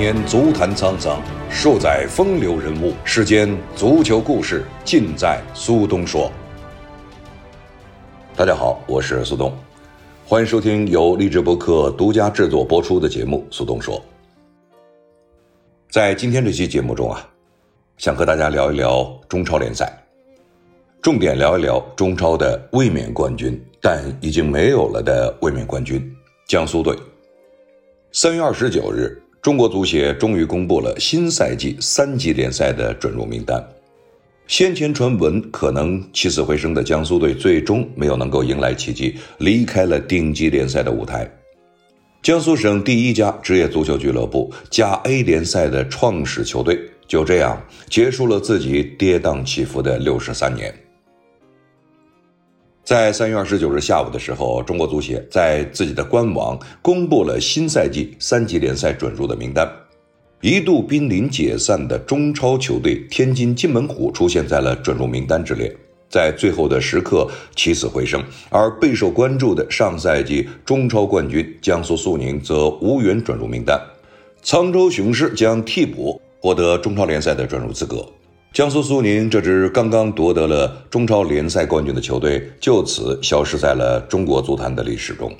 年足坛沧桑，数载风流人物。世间足球故事，尽在苏东说。大家好，我是苏东，欢迎收听由励志博客独家制作播出的节目《苏东说》。在今天这期节目中啊，想和大家聊一聊中超联赛，重点聊一聊中超的卫冕冠军，但已经没有了的卫冕冠军——江苏队。三月二十九日。中国足协终于公布了新赛季三级联赛的准入名单。先前传闻可能起死回生的江苏队，最终没有能够迎来奇迹，离开了顶级联赛的舞台。江苏省第一家职业足球俱乐部甲 A 联赛的创始球队，就这样结束了自己跌宕起伏的六十三年。在三月二十九日下午的时候，中国足协在自己的官网公布了新赛季三级联赛准入的名单。一度濒临解散的中超球队天津津门虎出现在了准入名单之列，在最后的时刻起死回生。而备受关注的上赛季中超冠军江苏苏宁则无缘准入名单。沧州雄狮将替补获得中超联赛的准入资格。江苏苏宁这支刚刚夺得了中超联赛冠军的球队，就此消失在了中国足坛的历史中。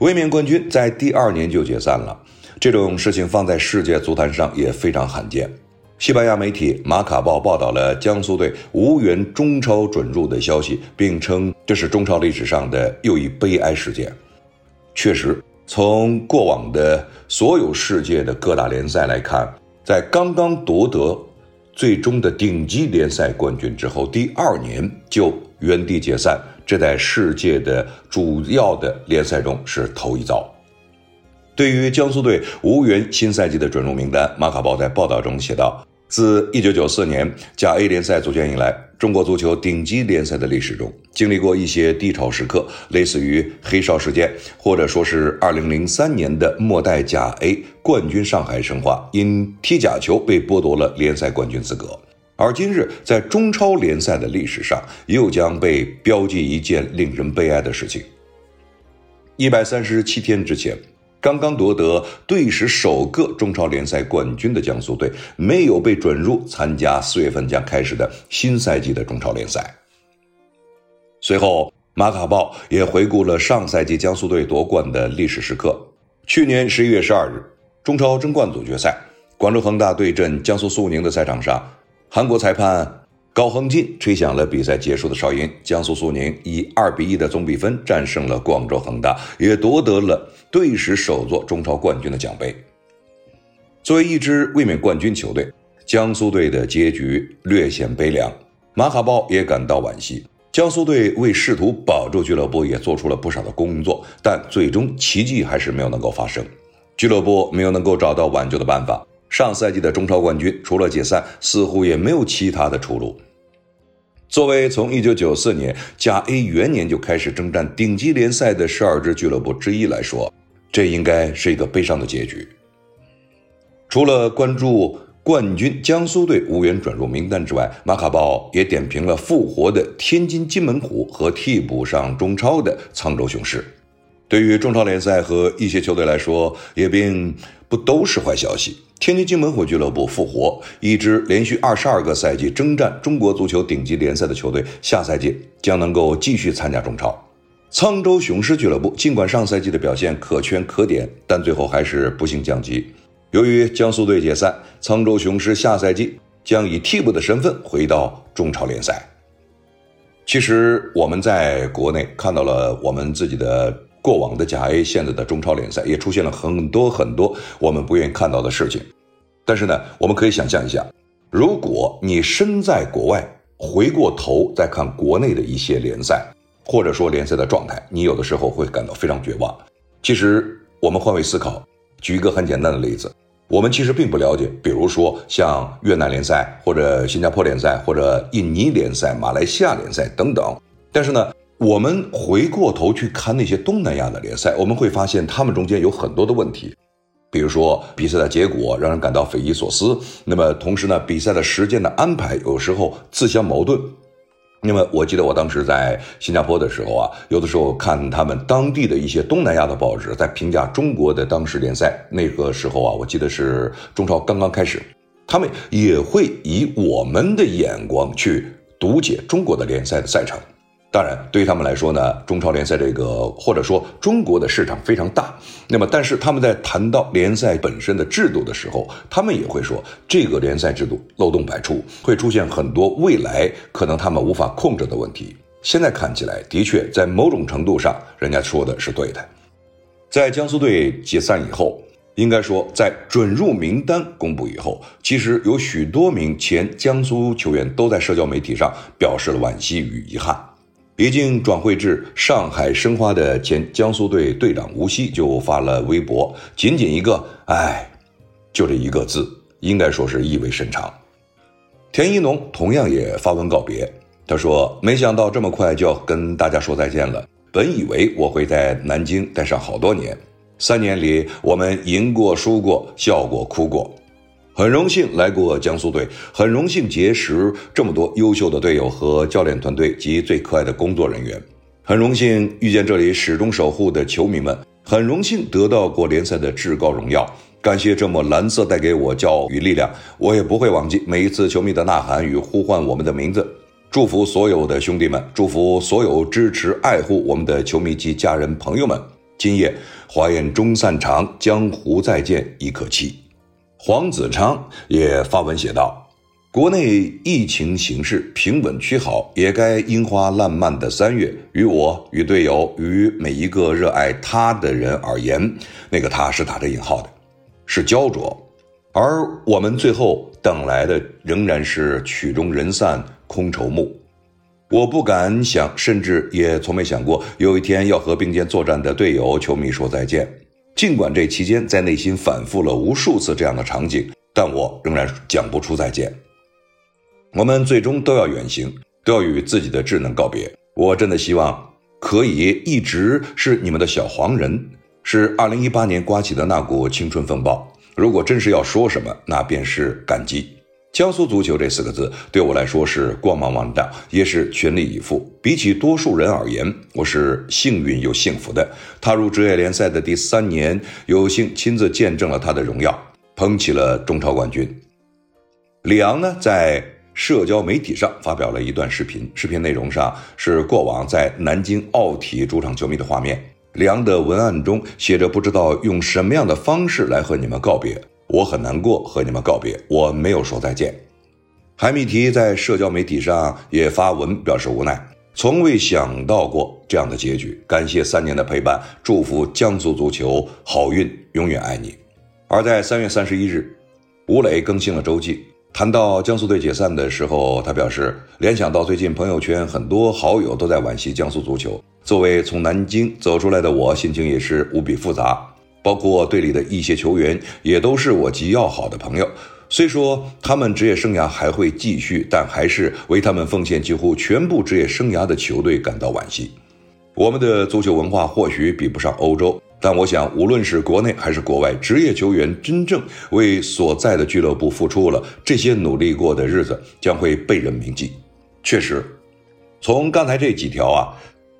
卫冕冠军在第二年就解散了，这种事情放在世界足坛上也非常罕见。西班牙媒体《马卡报》报道了江苏队无缘中超准入的消息，并称这是中超历史上的又一悲哀事件。确实，从过往的所有世界的各大联赛来看，在刚刚夺得。最终的顶级联赛冠军之后，第二年就原地解散，这在世界的主要的联赛中是头一遭。对于江苏队无缘新赛季的准入名单，马卡报在报道中写道。自1994年甲 A 联赛组建以来，中国足球顶级联赛的历史中，经历过一些低潮时刻，类似于黑哨事件，或者说是2003年的末代甲 A 冠军上海申花因踢假球被剥夺了联赛冠军资格。而今日，在中超联赛的历史上，又将被标记一件令人悲哀的事情。一百三十七天之前。刚刚夺得队史首个中超联赛冠军的江苏队，没有被准入参加四月份将开始的新赛季的中超联赛。随后，马卡报也回顾了上赛季江苏队夺冠的历史时刻。去年十一月十二日，中超争冠组决赛，广州恒大对阵江苏苏宁的赛场上，韩国裁判。高亨进吹响了比赛结束的哨音，江苏苏宁以二比一的总比分战胜了广州恒大，也夺得了队史首座中超冠军的奖杯。作为一支卫冕冠军球队，江苏队的结局略显悲凉。马卡报也感到惋惜，江苏队为试图保住俱乐部也做出了不少的工作，但最终奇迹还是没有能够发生，俱乐部没有能够找到挽救的办法。上赛季的中超冠军除了解散，似乎也没有其他的出路。作为从一九九四年甲 A 元年就开始征战顶级联赛的十二支俱乐部之一来说，这应该是一个悲伤的结局。除了关注冠军江苏队无缘转入名单之外，马卡报也点评了复活的天津津门虎和替补上中超的沧州雄狮。对于中超联赛和一些球队来说，也并不都是坏消息。天津津门虎俱乐部复活，一支连续二十二个赛季征战中国足球顶级联赛的球队，下赛季将能够继续参加中超。沧州雄狮俱乐部尽管上赛季的表现可圈可点，但最后还是不幸降级。由于江苏队解散，沧州雄狮下赛季将以替补的身份回到中超联赛。其实我们在国内看到了我们自己的。过往的甲 A 现在的中超联赛也出现了很多很多我们不愿意看到的事情，但是呢，我们可以想象一下，如果你身在国外，回过头再看国内的一些联赛，或者说联赛的状态，你有的时候会感到非常绝望。其实我们换位思考，举一个很简单的例子，我们其实并不了解，比如说像越南联赛，或者新加坡联赛，或者印尼联赛、马来西亚联赛等等，但是呢。我们回过头去看那些东南亚的联赛，我们会发现他们中间有很多的问题，比如说比赛的结果让人感到匪夷所思，那么同时呢，比赛的时间的安排有时候自相矛盾，那么我记得我当时在新加坡的时候啊，有的时候看他们当地的一些东南亚的报纸在评价中国的当时联赛，那个时候啊，我记得是中超刚刚开始，他们也会以我们的眼光去读解中国的联赛的赛程。当然，对于他们来说呢，中超联赛这个或者说中国的市场非常大。那么，但是他们在谈到联赛本身的制度的时候，他们也会说，这个联赛制度漏洞百出，会出现很多未来可能他们无法控制的问题。现在看起来，的确在某种程度上，人家说的是对的。在江苏队解散以后，应该说在准入名单公布以后，其实有许多名前江苏球员都在社交媒体上表示了惋惜与遗憾。已经转会至上海申花的前江苏队队长吴曦就发了微博，仅仅一个“唉”，就这一个字，应该说是意味深长。田一农同样也发文告别，他说：“没想到这么快就要跟大家说再见了。本以为我会在南京待上好多年，三年里我们赢过、输过、笑过、哭过。”很荣幸来过江苏队，很荣幸结识这么多优秀的队友和教练团队及最可爱的工作人员，很荣幸遇见这里始终守护的球迷们，很荣幸得到过联赛的至高荣耀。感谢这抹蓝色带给我骄傲与力量，我也不会忘记每一次球迷的呐喊与呼唤我们的名字。祝福所有的兄弟们，祝福所有支持爱护我们的球迷及家人朋友们。今夜华宴终散场，江湖再见已可期。黄子昌也发文写道：“国内疫情形势平稳趋好，也该樱花烂漫的三月。于我、与队友、与每一个热爱他的人而言，那个他是打着引号的，是焦灼。而我们最后等来的仍然是曲终人散、空愁目。我不敢想，甚至也从没想过，有一天要和并肩作战的队友、球迷说再见。”尽管这期间在内心反复了无数次这样的场景，但我仍然讲不出再见。我们最终都要远行，都要与自己的智能告别。我真的希望可以一直是你们的小黄人，是二零一八年刮起的那股青春风暴。如果真是要说什么，那便是感激。江苏足球这四个字对我来说是光芒万丈，也是全力以赴。比起多数人而言，我是幸运又幸福的。踏入职业联赛的第三年，有幸亲自见证了他的荣耀，捧起了中超冠军。李昂呢，在社交媒体上发表了一段视频，视频内容上是过往在南京奥体主场球迷的画面。李昂的文案中写着：“不知道用什么样的方式来和你们告别。”我很难过和你们告别，我没有说再见。海米提在社交媒体上也发文表示无奈，从未想到过这样的结局。感谢三年的陪伴，祝福江苏足球好运，永远爱你。而在三月三十一日，吴磊更新了周记，谈到江苏队解散的时候，他表示联想到最近朋友圈很多好友都在惋惜江苏足球，作为从南京走出来的我，心情也是无比复杂。包括队里的一些球员，也都是我极要好的朋友。虽说他们职业生涯还会继续，但还是为他们奉献几乎全部职业生涯的球队感到惋惜。我们的足球文化或许比不上欧洲，但我想，无论是国内还是国外，职业球员真正为所在的俱乐部付出了这些努力过的日子，将会被人铭记。确实，从刚才这几条啊。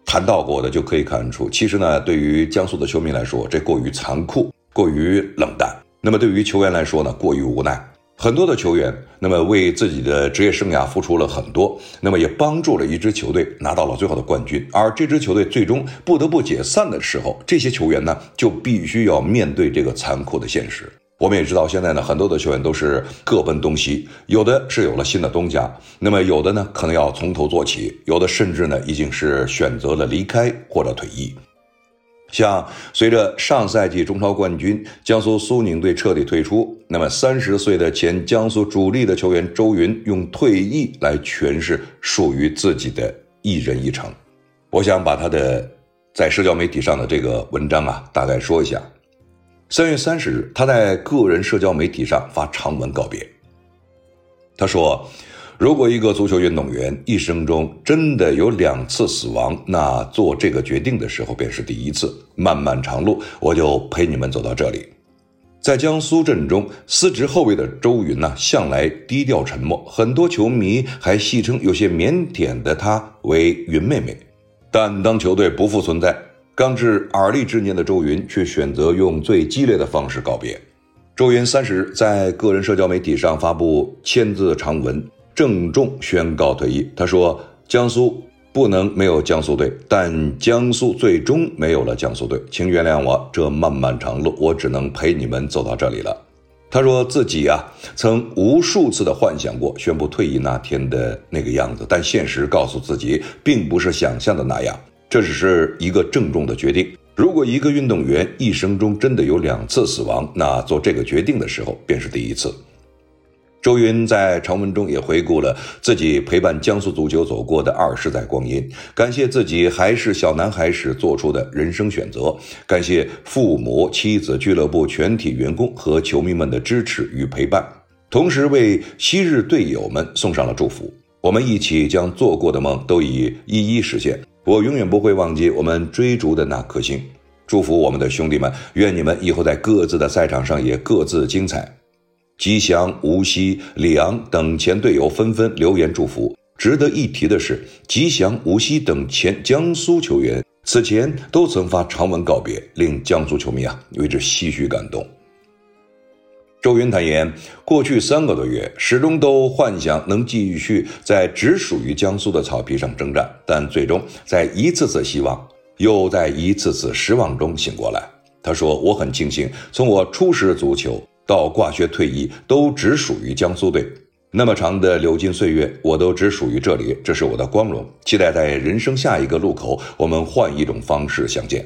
谈到过的就可以看出，其实呢，对于江苏的球迷来说，这过于残酷，过于冷淡；那么对于球员来说呢，过于无奈。很多的球员，那么为自己的职业生涯付出了很多，那么也帮助了一支球队拿到了最后的冠军。而这支球队最终不得不解散的时候，这些球员呢，就必须要面对这个残酷的现实。我们也知道，现在呢，很多的球员都是各奔东西，有的是有了新的东家，那么有的呢，可能要从头做起，有的甚至呢，已经是选择了离开或者退役。像随着上赛季中超冠军江苏苏宁队彻底退出，那么三十岁的前江苏主力的球员周云用退役来诠释属于自己的一人一城。我想把他的在社交媒体上的这个文章啊，大概说一下。三月三十日，他在个人社交媒体上发长文告别。他说：“如果一个足球运动员一生中真的有两次死亡，那做这个决定的时候便是第一次。漫漫长路，我就陪你们走到这里。在江苏阵中，司职后卫的周云呢，向来低调沉默，很多球迷还戏称有些腼腆的他为“云妹妹”。但当球队不复存在，刚至而立之年的周云却选择用最激烈的方式告别。周云三十日在个人社交媒体上发布千字长文，郑重宣告退役。他说：“江苏。”不能没有江苏队，但江苏最终没有了江苏队，请原谅我，这漫漫长路，我只能陪你们走到这里了。他说自己啊，曾无数次的幻想过宣布退役那天的那个样子，但现实告诉自己，并不是想象的那样。这只是一个郑重的决定。如果一个运动员一生中真的有两次死亡，那做这个决定的时候便是第一次。周云在长文中也回顾了自己陪伴江苏足球走过的二十载光阴，感谢自己还是小男孩时做出的人生选择，感谢父母、妻子、俱乐部全体员工和球迷们的支持与陪伴，同时为昔日队友们送上了祝福。我们一起将做过的梦都已一一实现，我永远不会忘记我们追逐的那颗星。祝福我们的兄弟们，愿你们以后在各自的赛场上也各自精彩。吉祥、无锡、李昂等前队友纷纷留言祝福。值得一提的是，吉祥、无锡等前江苏球员此前都曾发长文告别，令江苏球迷啊为之唏嘘感动。周云坦言，过去三个多月始终都幻想能继续在只属于江苏的草皮上征战，但最终在一次次希望，又在一次次失望中醒过来。他说：“我很庆幸，从我初识足球。”到挂靴退役都只属于江苏队，那么长的流金岁月，我都只属于这里，这是我的光荣。期待在人生下一个路口，我们换一种方式相见。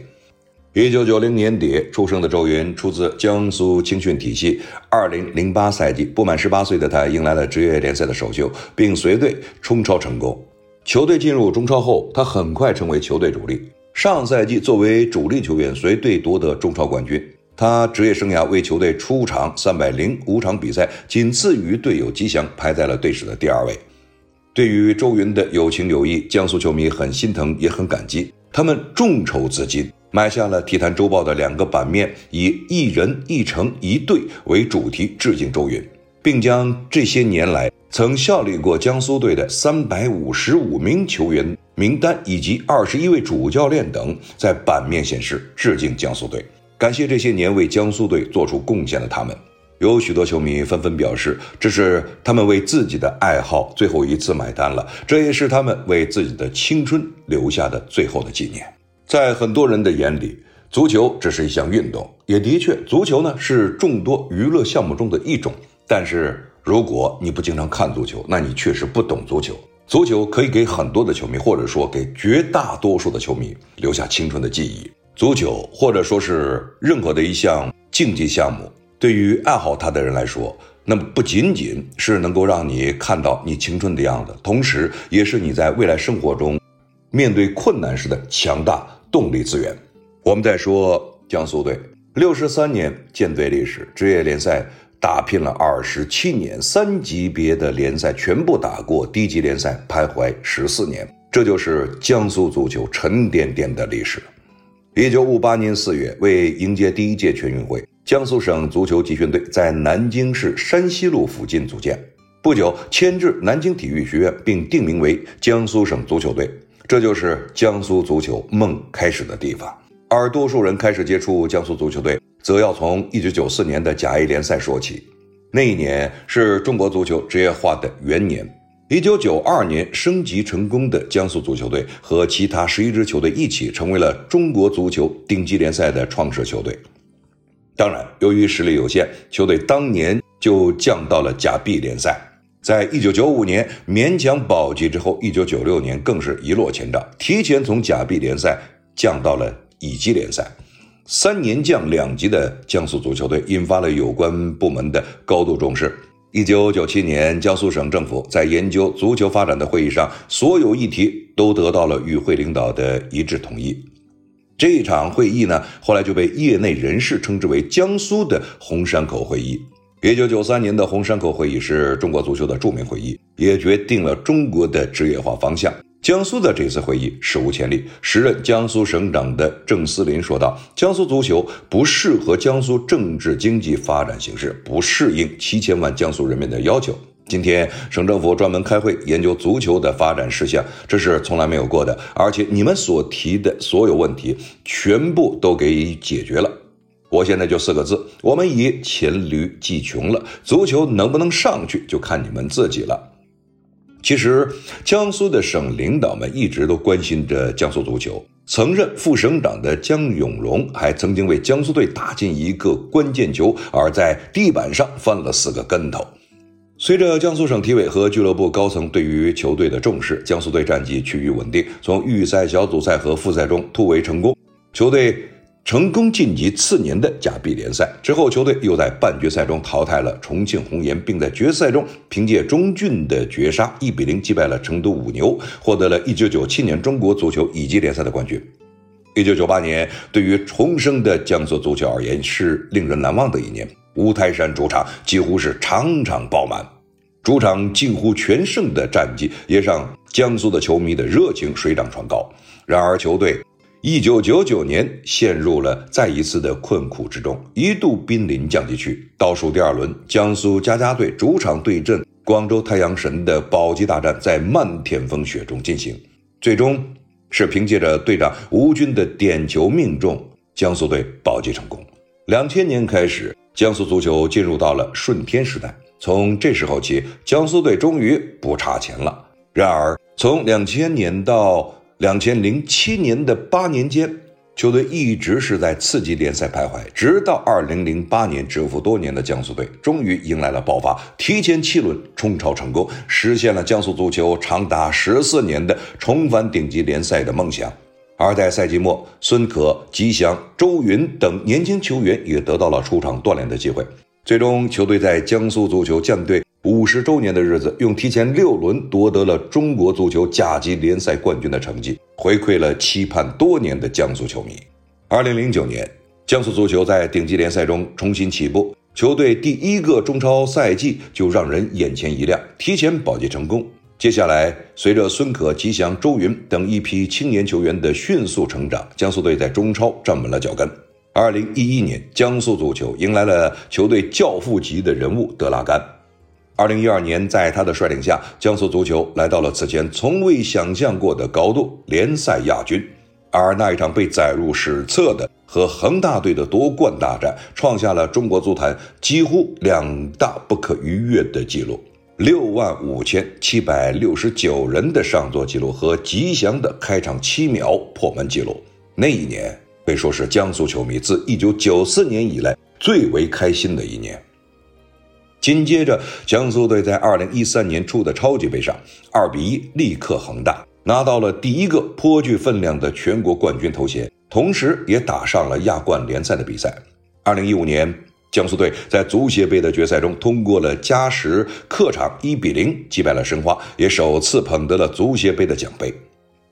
一九九零年底出生的周云，出自江苏青训体系。二零零八赛季，不满十八岁的他迎来了职业联赛的首秀，并随队冲超成功。球队进入中超后，他很快成为球队主力。上赛季作为主力球员，随队夺得中超冠军。他职业生涯为球队出场三百零五场比赛，仅次于队友吉祥，排在了队史的第二位。对于周云的有情有义，江苏球迷很心疼，也很感激。他们众筹资金，买下了《体坛周报》的两个版面，以“一人一城一队”为主题致敬周云，并将这些年来曾效力过江苏队的三百五十五名球员名单以及二十一位主教练等在版面显示，致敬江苏队。感谢这些年为江苏队做出贡献的他们，有许多球迷纷纷表示，这是他们为自己的爱好最后一次买单了，这也是他们为自己的青春留下的最后的纪念。在很多人的眼里，足球只是一项运动，也的确，足球呢是众多娱乐项目中的一种。但是，如果你不经常看足球，那你确实不懂足球。足球可以给很多的球迷，或者说给绝大多数的球迷留下青春的记忆。足球，或者说是任何的一项竞技项目，对于爱好它的人来说，那么不仅仅是能够让你看到你青春的样子，同时也是你在未来生活中面对困难时的强大动力资源。我们在说江苏队六十三年建队历史，职业联赛打拼了二十七年，三级别的联赛全部打过，低级联赛徘徊十四年，这就是江苏足球沉甸甸的历史。一九五八年四月，为迎接第一届全运会，江苏省足球集训队在南京市山西路附近组建。不久，迁至南京体育学院，并定名为江苏省足球队。这就是江苏足球梦开始的地方。而多数人开始接触江苏足球队，则要从一九九四年的甲 A 联赛说起。那一年是中国足球职业化的元年。一九九二年升级成功的江苏足球队和其他十一支球队一起成为了中国足球顶级联赛的创始球队。当然，由于实力有限，球队当年就降到了甲 B 联赛。在一九九五年勉强保级之后，一九九六年更是一落千丈，提前从甲 B 联赛降到了乙级联赛。三年降两级的江苏足球队引发了有关部门的高度重视。一九九七年，江苏省政府在研究足球发展的会议上，所有议题都得到了与会领导的一致同意。这一场会议呢，后来就被业内人士称之为“江苏的红山口会议”。一九九三年的红山口会议是中国足球的著名会议，也决定了中国的职业化方向。江苏的这次会议史无前例。时任江苏省长的郑思林说道：“江苏足球不适合江苏政治经济发展形势，不适应七千万江苏人民的要求。今天省政府专门开会研究足球的发展事项，这是从来没有过的。而且你们所提的所有问题，全部都给解决了。我现在就四个字：我们已黔驴技穷了。足球能不能上去，就看你们自己了。”其实，江苏的省领导们一直都关心着江苏足球。曾任副省长的江永荣还曾经为江苏队打进一个关键球，而在地板上翻了四个跟头。随着江苏省体委和俱乐部高层对于球队的重视，江苏队战绩趋于稳定，从预赛、小组赛和复赛中突围成功，球队。成功晋级次年的甲 B 联赛之后，球队又在半决赛中淘汰了重庆红岩，并在决赛中凭借中俊的绝杀一比零击败了成都五牛，获得了一九九七年中国足球乙级联赛的冠军。一九九八年对于重生的江苏足球而言是令人难忘的一年，五台山主场几乎是场场爆满，主场近乎全胜的战绩也让江苏的球迷的热情水涨船高。然而球队。一九九九年陷入了再一次的困苦之中，一度濒临降级区。倒数第二轮，江苏家家队主场对阵广州太阳神的保级大战在漫天风雪中进行，最终是凭借着队长吴军的点球命中，江苏队保级成功。两千年开始，江苏足球进入到了顺天时代，从这时候起，江苏队终于不差钱了。然而，从两千年到两千零七年的八年间，球队一直是在次级联赛徘徊，直到二零零八年，蛰伏多年的江苏队终于迎来了爆发，提前七轮冲超成功，实现了江苏足球长达十四年的重返顶级联赛的梦想。而在赛季末，孙可、吉祥、周云等年轻球员也得到了出场锻炼的机会，最终球队在江苏足球舰队。五十周年的日子，用提前六轮夺得了中国足球甲级联赛冠军的成绩，回馈了期盼多年的江苏球迷。二零零九年，江苏足球在顶级联赛中重新起步，球队第一个中超赛季就让人眼前一亮，提前保级成功。接下来，随着孙可、吉祥、周云等一批青年球员的迅速成长，江苏队在中超站稳了脚跟。二零一一年，江苏足球迎来了球队教父级的人物德拉甘。二零一二年，在他的率领下，江苏足球来到了此前从未想象过的高度——联赛亚军。而那一场被载入史册的和恒大队的夺冠大战，创下了中国足坛几乎两大不可逾越的纪录：六万五千七百六十九人的上座记录和吉祥的开场七秒破门记录。那一年可以说是江苏球迷自一九九四年以来最为开心的一年。紧接着，江苏队在二零一三年初的超级杯上，二比一力克恒大，拿到了第一个颇具分量的全国冠军头衔，同时也打上了亚冠联赛的比赛。二零一五年，江苏队在足协杯的决赛中通过了加时，客场一比零击败了申花，也首次捧得了足协杯的奖杯。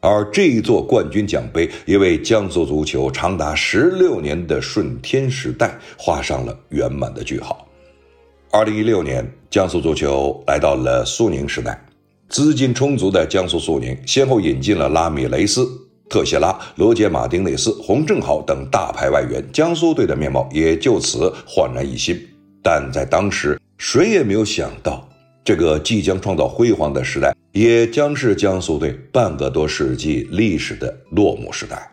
而这一座冠军奖杯，也为江苏足球长达十六年的顺天时代画上了圆满的句号。二零一六年，江苏足球来到了苏宁时代。资金充足的江苏苏宁，先后引进了拉米雷斯、特谢拉、罗杰·马丁内斯、洪正豪等大牌外援，江苏队的面貌也就此焕然一新。但在当时，谁也没有想到，这个即将创造辉煌的时代，也将是江苏队半个多世纪历史的落幕时代。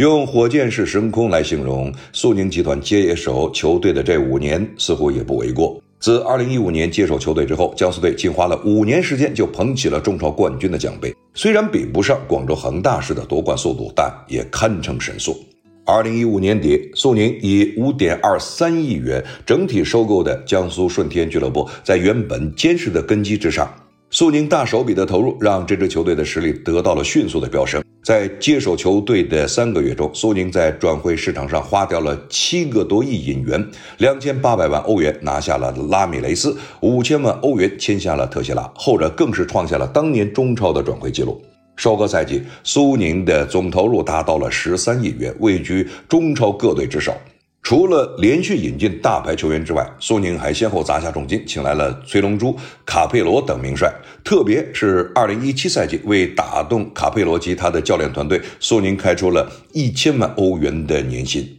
用火箭式升空来形容苏宁集团接手球队的这五年，似乎也不为过。自2015年接手球队之后，江苏队仅花了五年时间就捧起了中超冠军的奖杯。虽然比不上广州恒大式的夺冠速度，但也堪称神速。2015年底，苏宁以5.23亿元整体收购的江苏舜天俱乐部，在原本坚实的根基之上。苏宁大手笔的投入，让这支球队的实力得到了迅速的飙升。在接手球队的三个月中，苏宁在转会市场上花掉了七个多亿引援，两千八百万欧元拿下了拉米雷斯，五千万欧元签下了特谢拉，后者更是创下了当年中超的转会纪录。首个赛季，苏宁的总投入达到了十三亿元，位居中超各队之首。除了连续引进大牌球员之外，苏宁还先后砸下重金，请来了崔龙珠、卡佩罗等名帅。特别是2017赛季，为打动卡佩罗及他的教练团队，苏宁开出了一千万欧元的年薪。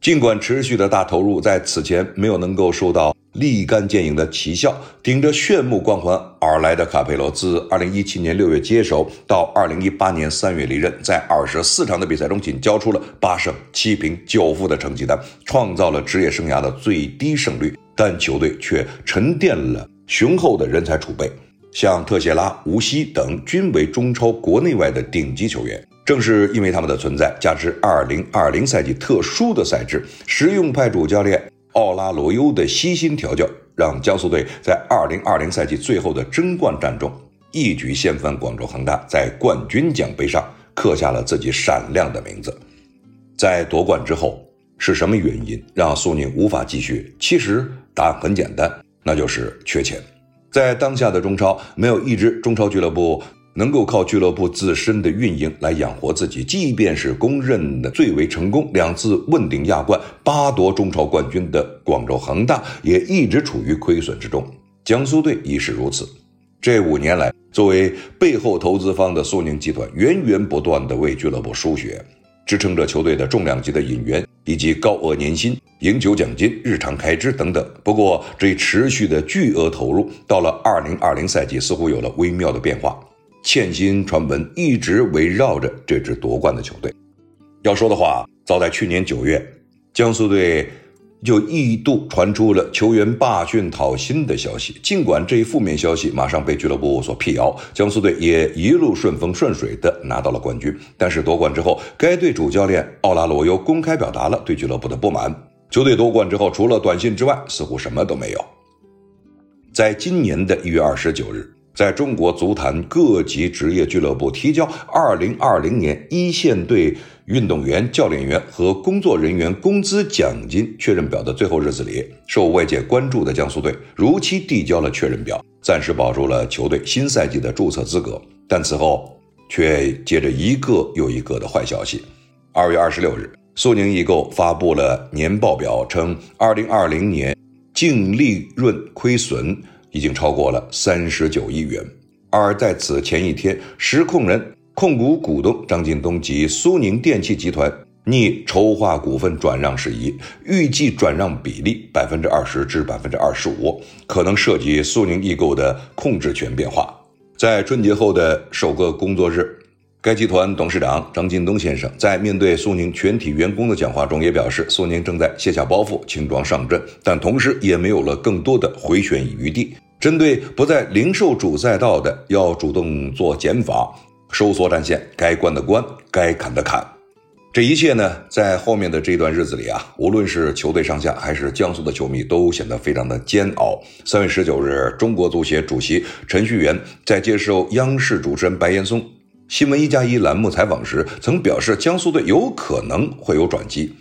尽管持续的大投入在此前没有能够受到立竿见影的奇效，顶着炫目光环而来的卡佩罗，自2017年6月接手到2018年3月离任，在24场的比赛中仅交出了八胜七平九负的成绩单，创造了职业生涯的最低胜率，但球队却沉淀了雄厚的人才储备，像特谢拉、吴曦等均为中超国内外的顶级球员。正是因为他们的存在，加之2020赛季特殊的赛制，实用派主教练奥拉罗尤的悉心调教，让江苏队在2020赛季最后的争冠战中一举掀翻广州恒大，在冠军奖杯上刻下了自己闪亮的名字。在夺冠之后，是什么原因让苏宁无法继续？其实答案很简单，那就是缺钱。在当下的中超，没有一支中超俱乐部。能够靠俱乐部自身的运营来养活自己，即便是公认的最为成功、两次问鼎亚冠、八夺中超冠军的广州恒大，也一直处于亏损之中。江苏队亦是如此。这五年来，作为背后投资方的苏宁集团，源源不断地为俱乐部输血，支撑着球队的重量级的引援以及高额年薪、赢球奖金、日常开支等等。不过，这持续的巨额投入，到了二零二零赛季，似乎有了微妙的变化。欠薪传闻一直围绕着这支夺冠的球队。要说的话，早在去年九月，江苏队就一度传出了球员罢训讨薪的消息。尽管这一负面消息马上被俱乐部所辟谣，江苏队也一路顺风顺水的拿到了冠军。但是夺冠之后，该队主教练奥拉罗尤公开表达了对俱乐部的不满。球队夺冠之后，除了短信之外，似乎什么都没有。在今年的一月二十九日。在中国足坛各级职业俱乐部提交2020年一线队运动员、教练员和工作人员工资奖金确认表的最后日子里，受外界关注的江苏队如期递交了确认表，暂时保住了球队新赛季的注册资格。但此后却接着一个又一个的坏消息。二月二十六日，苏宁易购发布了年报表，称2020年净利润亏损。已经超过了三十九亿元，而在此前一天，实控人控股股东张近东及苏宁电器集团拟筹划股份转让事宜，预计转让比例百分之二十至百分之二十五，可能涉及苏宁易购的控制权变化。在春节后的首个工作日。该集团董事长张近东先生在面对苏宁全体员工的讲话中也表示，苏宁正在卸下包袱，轻装上阵，但同时也没有了更多的回旋余地。针对不在零售主赛道的，要主动做减法，收缩战线，该关的关，该砍的砍。这一切呢，在后面的这段日子里啊，无论是球队上下还是江苏的球迷，都显得非常的煎熬。三月十九日，中国足协主席陈戌源在接受央视主持人白岩松。新闻一加一栏目采访时，曾表示江苏队有可能会有转机。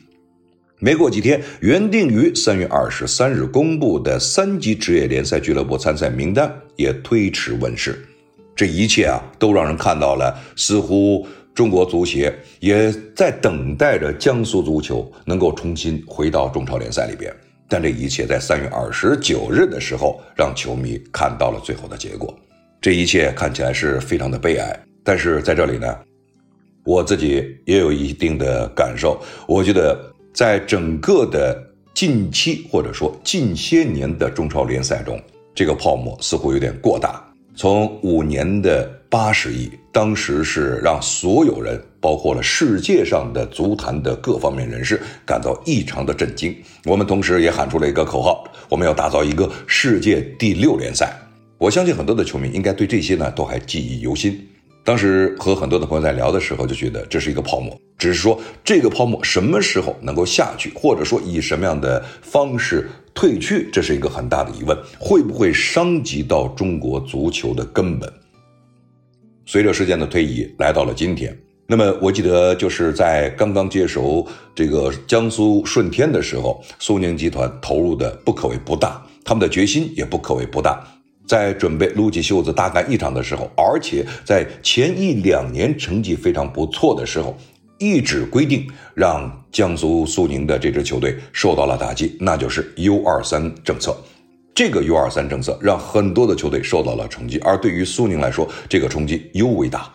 没过几天，原定于三月二十三日公布的三级职业联赛俱乐部参赛名单也推迟问世。这一切啊，都让人看到了，似乎中国足协也在等待着江苏足球能够重新回到中超联赛里边。但这一切在三月二十九日的时候，让球迷看到了最后的结果。这一切看起来是非常的悲哀。但是在这里呢，我自己也有一定的感受。我觉得，在整个的近期或者说近些年的中超联赛中，这个泡沫似乎有点过大。从五年的八十亿，当时是让所有人，包括了世界上的足坛的各方面人士，感到异常的震惊。我们同时也喊出了一个口号：我们要打造一个世界第六联赛。我相信很多的球迷应该对这些呢都还记忆犹新。当时和很多的朋友在聊的时候，就觉得这是一个泡沫，只是说这个泡沫什么时候能够下去，或者说以什么样的方式退去，这是一个很大的疑问。会不会伤及到中国足球的根本？随着时间的推移，来到了今天，那么我记得就是在刚刚接手这个江苏舜天的时候，苏宁集团投入的不可谓不大，他们的决心也不可谓不大。在准备撸起袖子大干一场的时候，而且在前一两年成绩非常不错的时候，一纸规定让江苏苏宁的这支球队受到了打击，那就是 U 二三政策。这个 U 二三政策让很多的球队受到了冲击，而对于苏宁来说，这个冲击尤为大，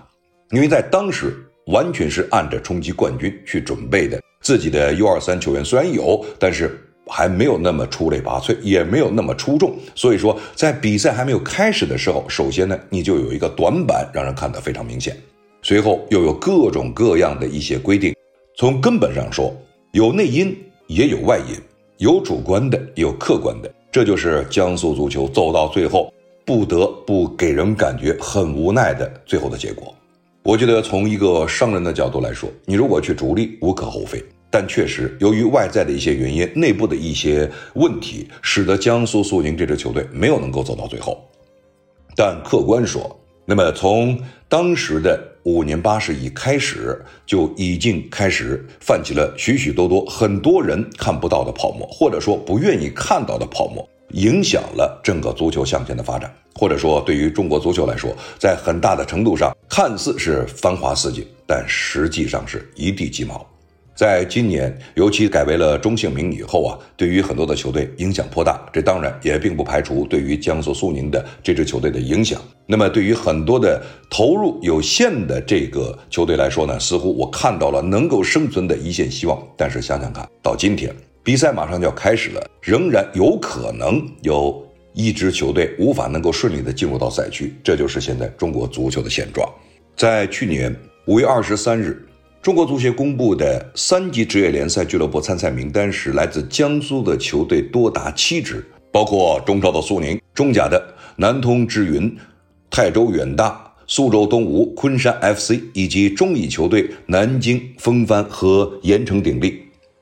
因为在当时完全是按着冲击冠军去准备的。自己的 U 二三球员虽然有，但是还没有那么出类拔萃，也没有那么出众。所以说，在比赛还没有开始的时候，首先呢，你就有一个短板，让人看得非常明显。随后又有各种各样的一些规定，从根本上说，有内因也有外因，有主观的，有客观的。这就是江苏足球走到最后不得不给人感觉很无奈的最后的结果。我觉得从一个商人的角度来说，你如果去逐利无可厚非，但确实由于外在的一些原因、内部的一些问题，使得江苏苏宁这支球队没有能够走到最后。但客观说，那么从当时的。五年八十一开始就已经开始泛起了许许多多很多人看不到的泡沫，或者说不愿意看到的泡沫，影响了整个足球向前的发展。或者说，对于中国足球来说，在很大的程度上，看似是繁华似锦，但实际上是一地鸡毛。在今年，尤其改为了中性名以后啊，对于很多的球队影响颇大。这当然也并不排除对于江苏苏宁的这支球队的影响。那么，对于很多的投入有限的这个球队来说呢，似乎我看到了能够生存的一线希望。但是想想看，到今天比赛马上就要开始了，仍然有可能有一支球队无法能够顺利的进入到赛区。这就是现在中国足球的现状。在去年五月二十三日。中国足协公布的三级职业联赛俱乐部参赛名单是来自江苏的球队多达七支，包括中超的苏宁、中甲的南通之云、泰州远大、苏州东吴、昆山 FC 以及中乙球队南京风帆和盐城鼎立。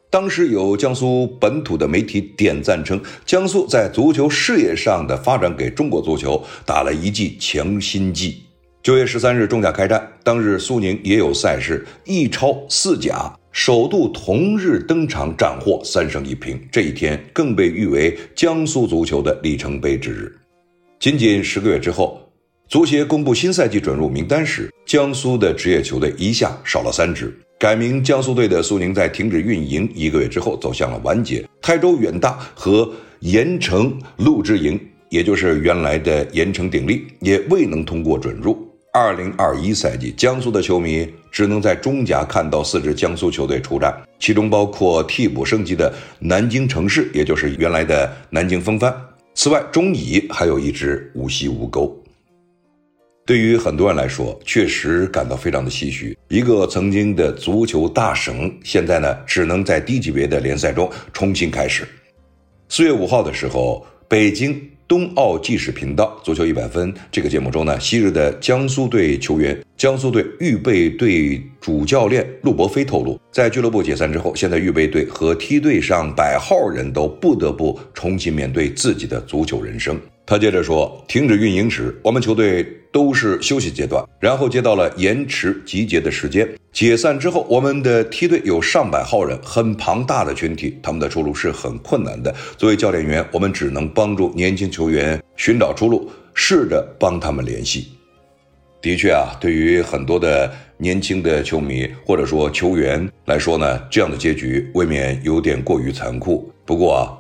当时有江苏本土的媒体点赞称，江苏在足球事业上的发展给中国足球打了一剂强心剂。九月十三日，中甲开战，当日苏宁也有赛事，一超四甲首度同日登场，斩获三胜一平。这一天更被誉为江苏足球的里程碑之日。仅仅十个月之后，足协公布新赛季准入名单时，江苏的职业球队一下少了三支。改名江苏队的苏宁在停止运营一个月之后走向了完结。泰州远大和盐城陆之营，也就是原来的盐城鼎立，也未能通过准入。二零二一赛季，江苏的球迷只能在中甲看到四支江苏球队出战，其中包括替补升级的南京城市，也就是原来的南京风帆。此外，中乙还有一支无锡吴钩。对于很多人来说，确实感到非常的唏嘘。一个曾经的足球大省，现在呢，只能在低级别的联赛中重新开始。四月五号的时候，北京。冬奥纪实频道《足球一百分》这个节目中呢，昔日的江苏队球员、江苏队预备队主教练陆博飞透露，在俱乐部解散之后，现在预备队和梯队上百号人都不得不重新面对自己的足球人生。他接着说：“停止运营时，我们球队。”都是休息阶段，然后接到了延迟集结的时间。解散之后，我们的梯队有上百号人，很庞大的群体，他们的出路是很困难的。作为教练员，我们只能帮助年轻球员寻找出路，试着帮他们联系。的确啊，对于很多的年轻的球迷或者说球员来说呢，这样的结局未免有点过于残酷。不过啊。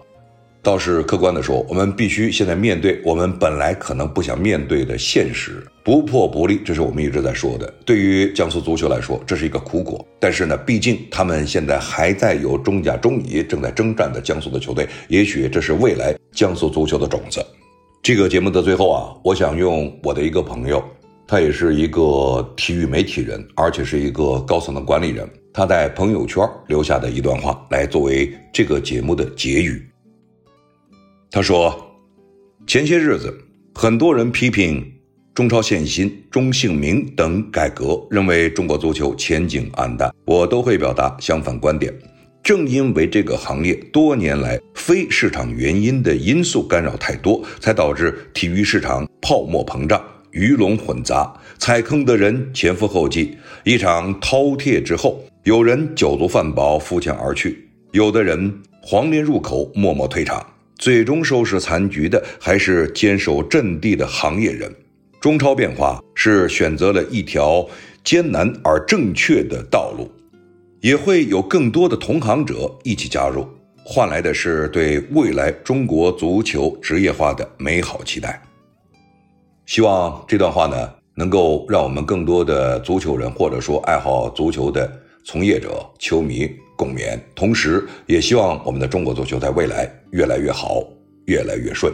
倒是客观的说，我们必须现在面对我们本来可能不想面对的现实，不破不立，这是我们一直在说的。对于江苏足球来说，这是一个苦果。但是呢，毕竟他们现在还在有中甲、中乙正在征战的江苏的球队，也许这是未来江苏足球的种子。这个节目的最后啊，我想用我的一个朋友，他也是一个体育媒体人，而且是一个高层的管理人，他在朋友圈留下的一段话，来作为这个节目的结语。他说：“前些日子，很多人批评中超限薪、中姓名等改革，认为中国足球前景黯淡。我都会表达相反观点。正因为这个行业多年来非市场原因的因素干扰太多，才导致体育市场泡沫膨胀、鱼龙混杂，踩坑的人前赴后继。一场饕餮之后，有人酒足饭饱扶墙而去，有的人黄连入口，默默退场。”最终收拾残局的还是坚守阵地的行业人。中超变化是选择了一条艰难而正确的道路。也会有更多的同行者一起加入，换来的是对未来中国足球职业化的美好期待。希望这段话呢，能够让我们更多的足球人，或者说爱好足球的从业者、球迷共勉。同时，也希望我们的中国足球在未来越来越好，越来越顺。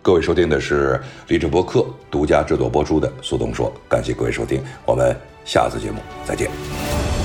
各位收听的是励志播客独家制作播出的苏东说，感谢各位收听，我们下次节目再见。